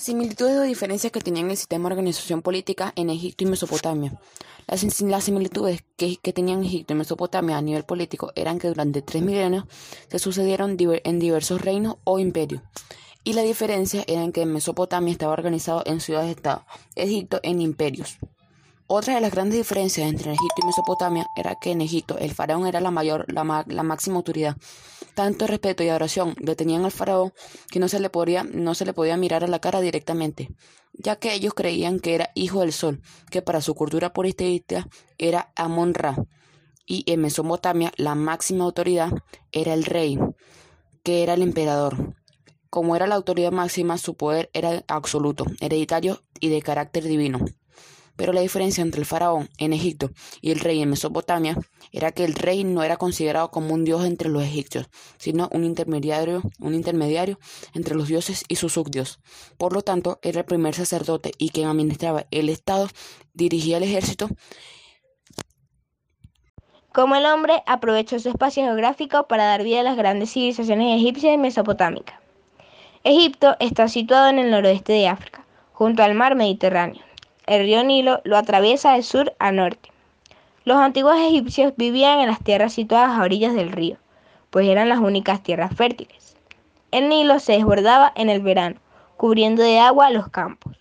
Similitudes o diferencias que tenían el sistema de organización política en Egipto y Mesopotamia. Las, similitudes que, tenían Egipto y Mesopotamia a nivel político eran que durante tres milenios se sucedieron en diversos reinos o imperios. Y la diferencia era que Mesopotamia estaba organizado en ciudades-estado, Egipto en imperios. Otra de las grandes diferencias entre Egipto y Mesopotamia era que en Egipto el faraón era la mayor, la, máxima autoridad. Tanto respeto y adoración le tenían al faraón que no se, le podía, no se le podía mirar a la cara directamente, ya que ellos creían que era hijo del sol, que para su cultura politeísta era Amon-Ra. Y en Mesopotamia la máxima autoridad era el rey, que era el emperador. Como era la autoridad máxima, su poder era absoluto, hereditario y de carácter divino. Pero la diferencia entre el faraón en Egipto y el rey en Mesopotamia era que el rey no era considerado como un dios entre los egipcios, sino un intermediario, un intermediario entre los dioses y sus subdios. Por lo tanto, era el primer sacerdote y quien administraba el Estado, dirigía el ejército como el hombre aprovechó su espacio geográfico para dar vida a las grandes civilizaciones egipcias y mesopotámicas. Egipto está situado en el noroeste de África, junto al mar Mediterráneo. El río Nilo lo atraviesa de sur a norte. Los antiguos egipcios vivían en las tierras situadas a orillas del río, pues eran las únicas tierras fértiles. El Nilo se desbordaba en el verano, cubriendo de agua los campos.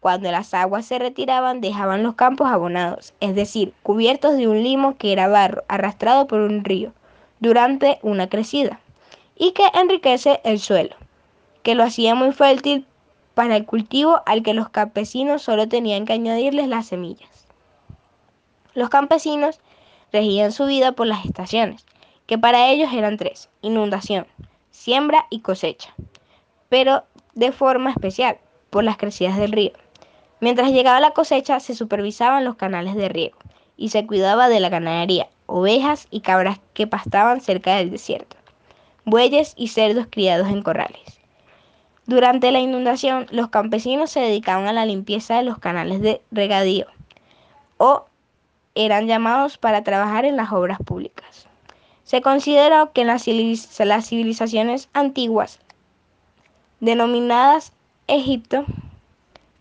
Cuando las aguas se retiraban dejaban los campos abonados, es decir, cubiertos de un limo que era barro arrastrado por un río durante una crecida, y que enriquece el suelo, que lo hacía muy fértil para el cultivo al que los campesinos solo tenían que añadirles las semillas. Los campesinos regían su vida por las estaciones, que para ellos eran tres, inundación, siembra y cosecha, pero de forma especial, por las crecidas del río. Mientras llegaba la cosecha se supervisaban los canales de riego y se cuidaba de la ganadería, ovejas y cabras que pastaban cerca del desierto, bueyes y cerdos criados en corrales. Durante la inundación, los campesinos se dedicaban a la limpieza de los canales de regadío o eran llamados para trabajar en las obras públicas. Se consideró que las civilizaciones antiguas, denominadas Egipto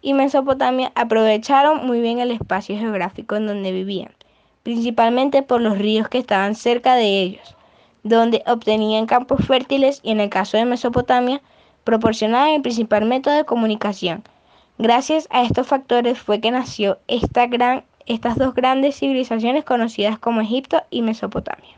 y Mesopotamia, aprovecharon muy bien el espacio geográfico en donde vivían, principalmente por los ríos que estaban cerca de ellos, donde obtenían campos fértiles y en el caso de Mesopotamia, proporcionaba el principal método de comunicación. Gracias a estos factores fue que nació esta gran, estas dos grandes civilizaciones conocidas como Egipto y Mesopotamia.